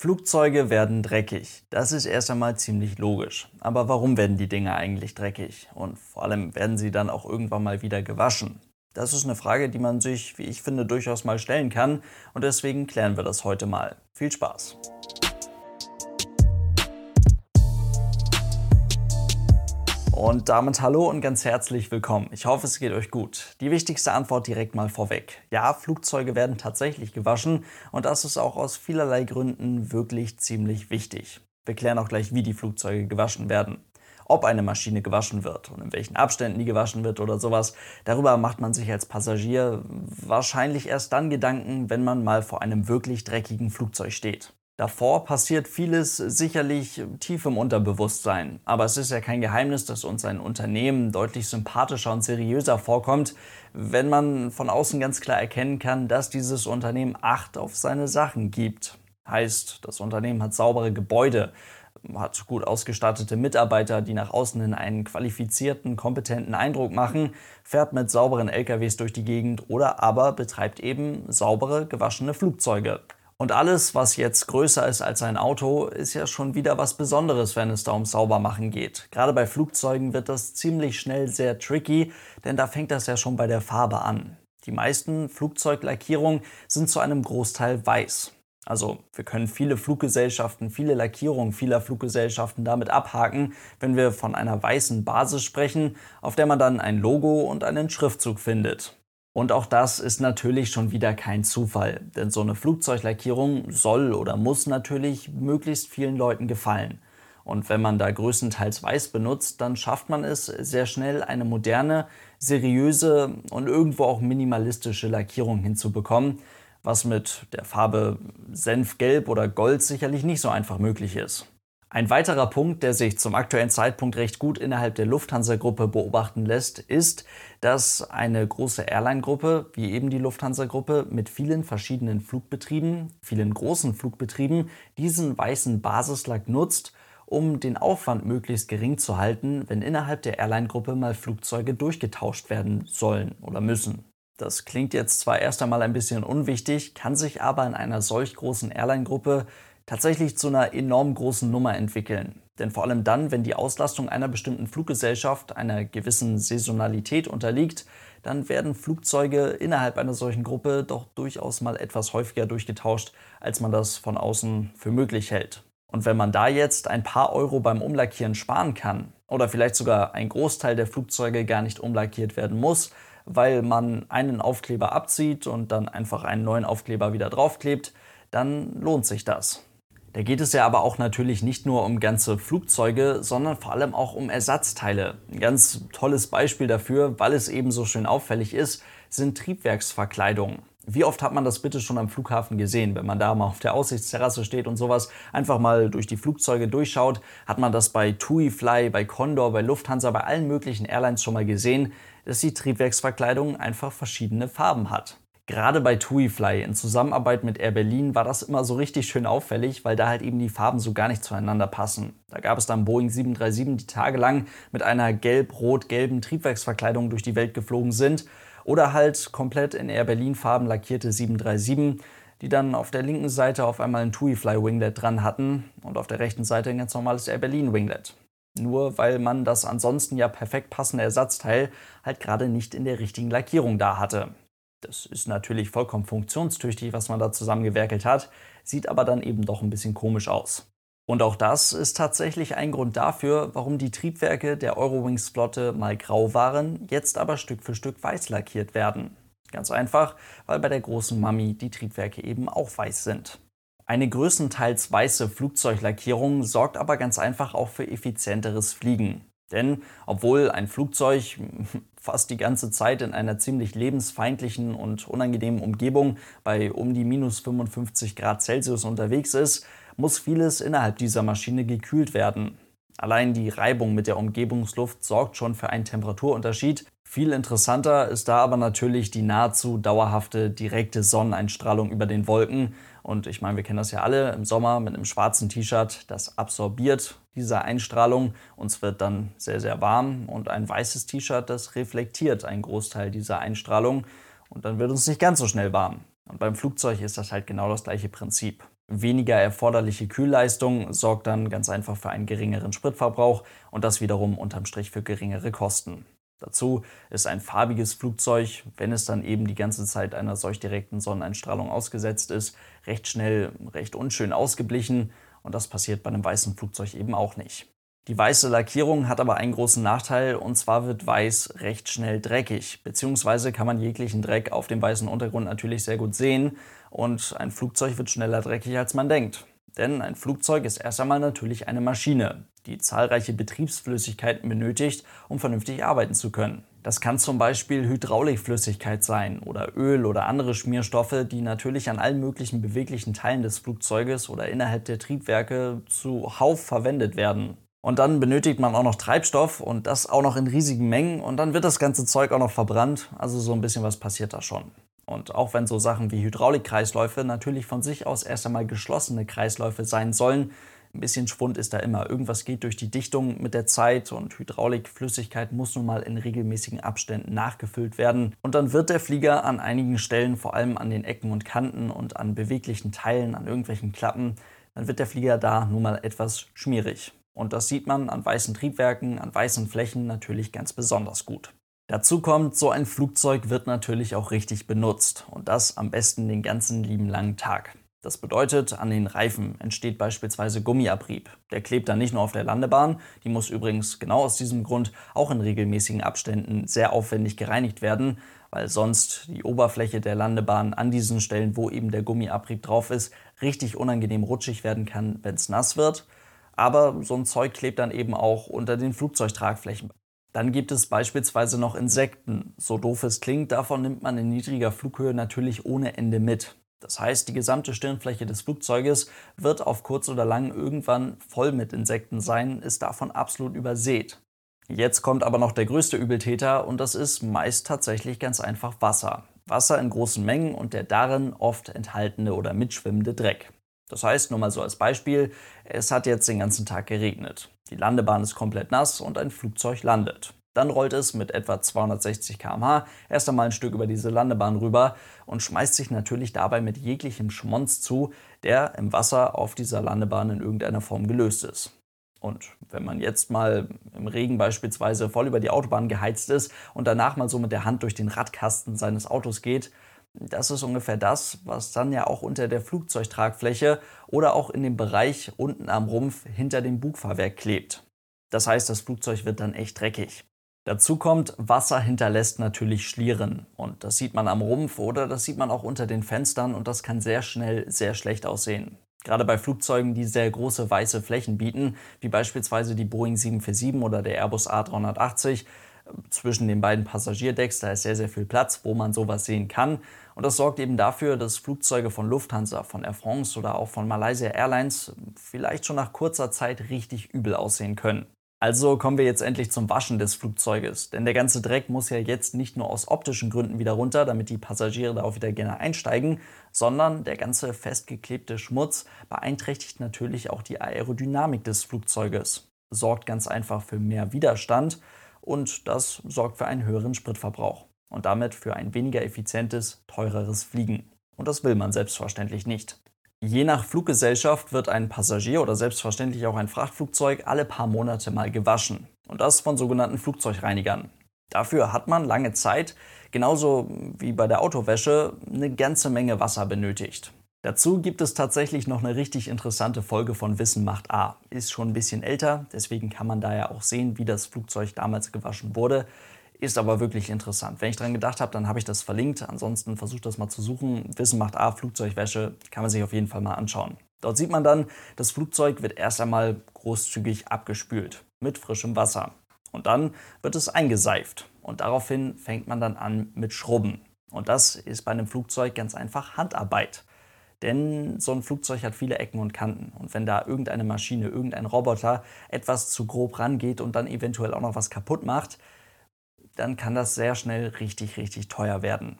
Flugzeuge werden dreckig. Das ist erst einmal ziemlich logisch. Aber warum werden die Dinge eigentlich dreckig? Und vor allem werden sie dann auch irgendwann mal wieder gewaschen? Das ist eine Frage, die man sich, wie ich finde, durchaus mal stellen kann. Und deswegen klären wir das heute mal. Viel Spaß! Und damit hallo und ganz herzlich willkommen. Ich hoffe, es geht euch gut. Die wichtigste Antwort direkt mal vorweg. Ja, Flugzeuge werden tatsächlich gewaschen und das ist auch aus vielerlei Gründen wirklich ziemlich wichtig. Wir klären auch gleich, wie die Flugzeuge gewaschen werden. Ob eine Maschine gewaschen wird und in welchen Abständen die gewaschen wird oder sowas, darüber macht man sich als Passagier wahrscheinlich erst dann Gedanken, wenn man mal vor einem wirklich dreckigen Flugzeug steht. Davor passiert vieles sicherlich tief im Unterbewusstsein. Aber es ist ja kein Geheimnis, dass uns ein Unternehmen deutlich sympathischer und seriöser vorkommt, wenn man von außen ganz klar erkennen kann, dass dieses Unternehmen Acht auf seine Sachen gibt. Heißt, das Unternehmen hat saubere Gebäude, hat gut ausgestattete Mitarbeiter, die nach außen hin einen qualifizierten, kompetenten Eindruck machen, fährt mit sauberen LKWs durch die Gegend oder aber betreibt eben saubere, gewaschene Flugzeuge. Und alles, was jetzt größer ist als ein Auto, ist ja schon wieder was Besonderes, wenn es da um Saubermachen geht. Gerade bei Flugzeugen wird das ziemlich schnell sehr tricky, denn da fängt das ja schon bei der Farbe an. Die meisten Flugzeuglackierungen sind zu einem Großteil weiß. Also wir können viele Fluggesellschaften, viele Lackierungen vieler Fluggesellschaften damit abhaken, wenn wir von einer weißen Basis sprechen, auf der man dann ein Logo und einen Schriftzug findet. Und auch das ist natürlich schon wieder kein Zufall, denn so eine Flugzeuglackierung soll oder muss natürlich möglichst vielen Leuten gefallen. Und wenn man da größtenteils weiß benutzt, dann schafft man es sehr schnell, eine moderne, seriöse und irgendwo auch minimalistische Lackierung hinzubekommen, was mit der Farbe Senfgelb oder Gold sicherlich nicht so einfach möglich ist. Ein weiterer Punkt, der sich zum aktuellen Zeitpunkt recht gut innerhalb der Lufthansa-Gruppe beobachten lässt, ist, dass eine große Airline-Gruppe, wie eben die Lufthansa-Gruppe, mit vielen verschiedenen Flugbetrieben, vielen großen Flugbetrieben, diesen weißen Basislack nutzt, um den Aufwand möglichst gering zu halten, wenn innerhalb der Airline-Gruppe mal Flugzeuge durchgetauscht werden sollen oder müssen. Das klingt jetzt zwar erst einmal ein bisschen unwichtig, kann sich aber in einer solch großen Airline-Gruppe tatsächlich zu einer enorm großen Nummer entwickeln. Denn vor allem dann, wenn die Auslastung einer bestimmten Fluggesellschaft einer gewissen Saisonalität unterliegt, dann werden Flugzeuge innerhalb einer solchen Gruppe doch durchaus mal etwas häufiger durchgetauscht, als man das von außen für möglich hält. Und wenn man da jetzt ein paar Euro beim Umlackieren sparen kann oder vielleicht sogar ein Großteil der Flugzeuge gar nicht umlackiert werden muss, weil man einen Aufkleber abzieht und dann einfach einen neuen Aufkleber wieder draufklebt, dann lohnt sich das. Da geht es ja aber auch natürlich nicht nur um ganze Flugzeuge, sondern vor allem auch um Ersatzteile. Ein ganz tolles Beispiel dafür, weil es eben so schön auffällig ist, sind Triebwerksverkleidungen. Wie oft hat man das bitte schon am Flughafen gesehen, wenn man da mal auf der Aussichtsterrasse steht und sowas, einfach mal durch die Flugzeuge durchschaut, hat man das bei TUI Fly, bei Condor, bei Lufthansa, bei allen möglichen Airlines schon mal gesehen, dass die Triebwerksverkleidung einfach verschiedene Farben hat. Gerade bei TuiFly in Zusammenarbeit mit Air Berlin war das immer so richtig schön auffällig, weil da halt eben die Farben so gar nicht zueinander passen. Da gab es dann Boeing 737, die tagelang mit einer gelb-rot-gelben Triebwerksverkleidung durch die Welt geflogen sind oder halt komplett in Air Berlin Farben lackierte 737, die dann auf der linken Seite auf einmal ein TuiFly Winglet dran hatten und auf der rechten Seite ein ganz normales Air Berlin Winglet. Nur weil man das ansonsten ja perfekt passende Ersatzteil halt gerade nicht in der richtigen Lackierung da hatte. Das ist natürlich vollkommen funktionstüchtig, was man da zusammengewerkelt hat, sieht aber dann eben doch ein bisschen komisch aus. Und auch das ist tatsächlich ein Grund dafür, warum die Triebwerke der Eurowings-Flotte mal grau waren, jetzt aber Stück für Stück weiß lackiert werden. Ganz einfach, weil bei der großen Mami die Triebwerke eben auch weiß sind. Eine größtenteils weiße Flugzeuglackierung sorgt aber ganz einfach auch für effizienteres Fliegen. Denn obwohl ein Flugzeug fast die ganze Zeit in einer ziemlich lebensfeindlichen und unangenehmen Umgebung bei um die minus 55 Grad Celsius unterwegs ist, muss vieles innerhalb dieser Maschine gekühlt werden. Allein die Reibung mit der Umgebungsluft sorgt schon für einen Temperaturunterschied. Viel interessanter ist da aber natürlich die nahezu dauerhafte direkte Sonneneinstrahlung über den Wolken, und ich meine, wir kennen das ja alle im Sommer mit einem schwarzen T-Shirt, das absorbiert diese Einstrahlung. Uns wird dann sehr, sehr warm. Und ein weißes T-Shirt, das reflektiert einen Großteil dieser Einstrahlung. Und dann wird uns nicht ganz so schnell warm. Und beim Flugzeug ist das halt genau das gleiche Prinzip. Weniger erforderliche Kühlleistung sorgt dann ganz einfach für einen geringeren Spritverbrauch und das wiederum unterm Strich für geringere Kosten. Dazu ist ein farbiges Flugzeug, wenn es dann eben die ganze Zeit einer solch direkten Sonneneinstrahlung ausgesetzt ist, recht schnell, recht unschön ausgeblichen und das passiert bei einem weißen Flugzeug eben auch nicht. Die weiße Lackierung hat aber einen großen Nachteil und zwar wird weiß recht schnell dreckig, beziehungsweise kann man jeglichen Dreck auf dem weißen Untergrund natürlich sehr gut sehen und ein Flugzeug wird schneller dreckig als man denkt. Denn ein Flugzeug ist erst einmal natürlich eine Maschine, die zahlreiche Betriebsflüssigkeiten benötigt, um vernünftig arbeiten zu können. Das kann zum Beispiel Hydraulikflüssigkeit sein oder Öl oder andere Schmierstoffe, die natürlich an allen möglichen beweglichen Teilen des Flugzeuges oder innerhalb der Triebwerke zuhauf verwendet werden. Und dann benötigt man auch noch Treibstoff und das auch noch in riesigen Mengen und dann wird das ganze Zeug auch noch verbrannt. Also so ein bisschen was passiert da schon. Und auch wenn so Sachen wie Hydraulikkreisläufe natürlich von sich aus erst einmal geschlossene Kreisläufe sein sollen, ein bisschen Schwund ist da immer. Irgendwas geht durch die Dichtung mit der Zeit und Hydraulikflüssigkeit muss nun mal in regelmäßigen Abständen nachgefüllt werden. Und dann wird der Flieger an einigen Stellen, vor allem an den Ecken und Kanten und an beweglichen Teilen, an irgendwelchen Klappen, dann wird der Flieger da nun mal etwas schmierig. Und das sieht man an weißen Triebwerken, an weißen Flächen natürlich ganz besonders gut. Dazu kommt, so ein Flugzeug wird natürlich auch richtig benutzt und das am besten den ganzen lieben langen Tag. Das bedeutet, an den Reifen entsteht beispielsweise Gummiabrieb. Der klebt dann nicht nur auf der Landebahn, die muss übrigens genau aus diesem Grund auch in regelmäßigen Abständen sehr aufwendig gereinigt werden, weil sonst die Oberfläche der Landebahn an diesen Stellen, wo eben der Gummiabrieb drauf ist, richtig unangenehm rutschig werden kann, wenn es nass wird. Aber so ein Zeug klebt dann eben auch unter den Flugzeugtragflächen. Dann gibt es beispielsweise noch Insekten. So doof es klingt, davon nimmt man in niedriger Flughöhe natürlich ohne Ende mit. Das heißt, die gesamte Stirnfläche des Flugzeuges wird auf kurz oder lang irgendwann voll mit Insekten sein, ist davon absolut übersät. Jetzt kommt aber noch der größte Übeltäter und das ist meist tatsächlich ganz einfach Wasser. Wasser in großen Mengen und der darin oft enthaltene oder mitschwimmende Dreck. Das heißt, nur mal so als Beispiel, es hat jetzt den ganzen Tag geregnet. Die Landebahn ist komplett nass und ein Flugzeug landet. Dann rollt es mit etwa 260 km/h erst einmal ein Stück über diese Landebahn rüber und schmeißt sich natürlich dabei mit jeglichem Schmonz zu, der im Wasser auf dieser Landebahn in irgendeiner Form gelöst ist. Und wenn man jetzt mal im Regen beispielsweise voll über die Autobahn geheizt ist und danach mal so mit der Hand durch den Radkasten seines Autos geht, das ist ungefähr das, was dann ja auch unter der Flugzeugtragfläche oder auch in dem Bereich unten am Rumpf hinter dem Bugfahrwerk klebt. Das heißt, das Flugzeug wird dann echt dreckig. Dazu kommt, Wasser hinterlässt natürlich Schlieren. Und das sieht man am Rumpf oder das sieht man auch unter den Fenstern und das kann sehr schnell sehr schlecht aussehen. Gerade bei Flugzeugen, die sehr große weiße Flächen bieten, wie beispielsweise die Boeing 747 oder der Airbus A380, zwischen den beiden Passagierdecks, da ist sehr, sehr viel Platz, wo man sowas sehen kann. Und das sorgt eben dafür, dass Flugzeuge von Lufthansa, von Air France oder auch von Malaysia Airlines vielleicht schon nach kurzer Zeit richtig übel aussehen können. Also kommen wir jetzt endlich zum Waschen des Flugzeuges, denn der ganze Dreck muss ja jetzt nicht nur aus optischen Gründen wieder runter, damit die Passagiere da auch wieder gerne einsteigen, sondern der ganze festgeklebte Schmutz beeinträchtigt natürlich auch die Aerodynamik des Flugzeuges, sorgt ganz einfach für mehr Widerstand und das sorgt für einen höheren Spritverbrauch und damit für ein weniger effizientes, teureres Fliegen. Und das will man selbstverständlich nicht. Je nach Fluggesellschaft wird ein Passagier oder selbstverständlich auch ein Frachtflugzeug alle paar Monate mal gewaschen. Und das von sogenannten Flugzeugreinigern. Dafür hat man lange Zeit, genauso wie bei der Autowäsche, eine ganze Menge Wasser benötigt. Dazu gibt es tatsächlich noch eine richtig interessante Folge von Wissen macht A. Ist schon ein bisschen älter, deswegen kann man da ja auch sehen, wie das Flugzeug damals gewaschen wurde. Ist aber wirklich interessant. Wenn ich dran gedacht habe, dann habe ich das verlinkt. Ansonsten versucht das mal zu suchen. Wissen macht A, Flugzeugwäsche, kann man sich auf jeden Fall mal anschauen. Dort sieht man dann, das Flugzeug wird erst einmal großzügig abgespült mit frischem Wasser. Und dann wird es eingeseift. Und daraufhin fängt man dann an mit Schrubben. Und das ist bei einem Flugzeug ganz einfach Handarbeit. Denn so ein Flugzeug hat viele Ecken und Kanten. Und wenn da irgendeine Maschine, irgendein Roboter etwas zu grob rangeht und dann eventuell auch noch was kaputt macht, dann kann das sehr schnell richtig, richtig teuer werden.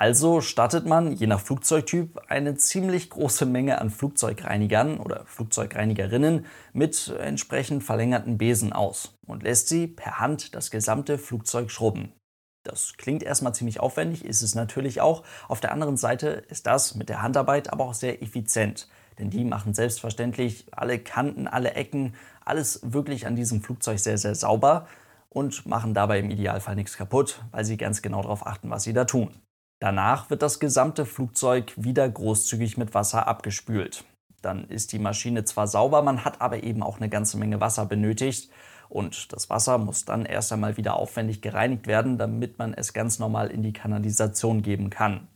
Also stattet man, je nach Flugzeugtyp, eine ziemlich große Menge an Flugzeugreinigern oder Flugzeugreinigerinnen mit entsprechend verlängerten Besen aus und lässt sie per Hand das gesamte Flugzeug schrubben. Das klingt erstmal ziemlich aufwendig, ist es natürlich auch. Auf der anderen Seite ist das mit der Handarbeit aber auch sehr effizient. Denn die machen selbstverständlich alle Kanten, alle Ecken, alles wirklich an diesem Flugzeug sehr, sehr sauber und machen dabei im Idealfall nichts kaputt, weil sie ganz genau darauf achten, was sie da tun. Danach wird das gesamte Flugzeug wieder großzügig mit Wasser abgespült. Dann ist die Maschine zwar sauber, man hat aber eben auch eine ganze Menge Wasser benötigt. Und das Wasser muss dann erst einmal wieder aufwendig gereinigt werden, damit man es ganz normal in die Kanalisation geben kann.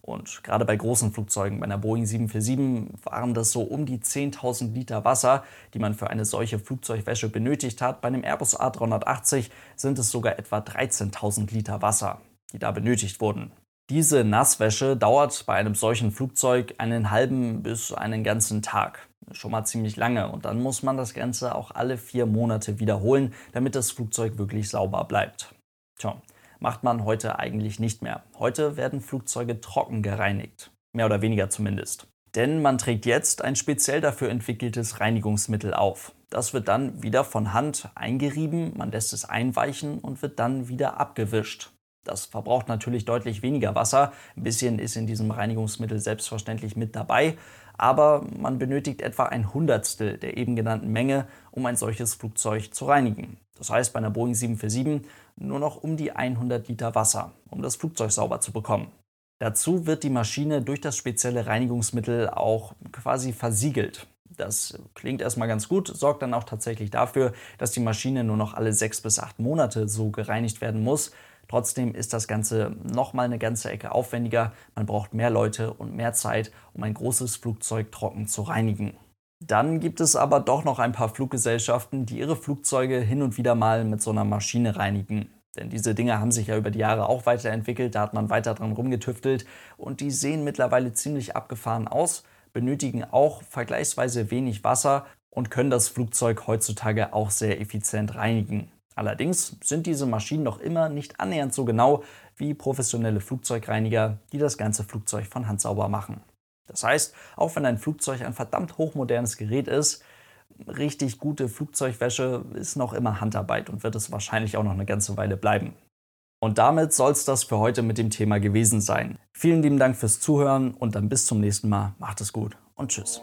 Und gerade bei großen Flugzeugen, bei einer Boeing 747, waren das so um die 10.000 Liter Wasser, die man für eine solche Flugzeugwäsche benötigt hat. Bei einem Airbus A380 sind es sogar etwa 13.000 Liter Wasser, die da benötigt wurden. Diese Nasswäsche dauert bei einem solchen Flugzeug einen halben bis einen ganzen Tag. Schon mal ziemlich lange. Und dann muss man das Ganze auch alle vier Monate wiederholen, damit das Flugzeug wirklich sauber bleibt. Tja, macht man heute eigentlich nicht mehr. Heute werden Flugzeuge trocken gereinigt. Mehr oder weniger zumindest. Denn man trägt jetzt ein speziell dafür entwickeltes Reinigungsmittel auf. Das wird dann wieder von Hand eingerieben, man lässt es einweichen und wird dann wieder abgewischt. Das verbraucht natürlich deutlich weniger Wasser. Ein bisschen ist in diesem Reinigungsmittel selbstverständlich mit dabei, aber man benötigt etwa ein Hundertstel der eben genannten Menge, um ein solches Flugzeug zu reinigen. Das heißt bei einer Boeing 747 nur noch um die 100 Liter Wasser, um das Flugzeug sauber zu bekommen. Dazu wird die Maschine durch das spezielle Reinigungsmittel auch quasi versiegelt. Das klingt erstmal ganz gut, sorgt dann auch tatsächlich dafür, dass die Maschine nur noch alle sechs bis acht Monate so gereinigt werden muss. Trotzdem ist das Ganze nochmal eine ganze Ecke aufwendiger. Man braucht mehr Leute und mehr Zeit, um ein großes Flugzeug trocken zu reinigen. Dann gibt es aber doch noch ein paar Fluggesellschaften, die ihre Flugzeuge hin und wieder mal mit so einer Maschine reinigen. Denn diese Dinge haben sich ja über die Jahre auch weiterentwickelt, da hat man weiter dran rumgetüftelt und die sehen mittlerweile ziemlich abgefahren aus, benötigen auch vergleichsweise wenig Wasser und können das Flugzeug heutzutage auch sehr effizient reinigen. Allerdings sind diese Maschinen noch immer nicht annähernd so genau wie professionelle Flugzeugreiniger, die das ganze Flugzeug von Hand sauber machen. Das heißt, auch wenn ein Flugzeug ein verdammt hochmodernes Gerät ist, richtig gute Flugzeugwäsche ist noch immer Handarbeit und wird es wahrscheinlich auch noch eine ganze Weile bleiben. Und damit soll es das für heute mit dem Thema gewesen sein. Vielen lieben Dank fürs Zuhören und dann bis zum nächsten Mal. Macht es gut und tschüss.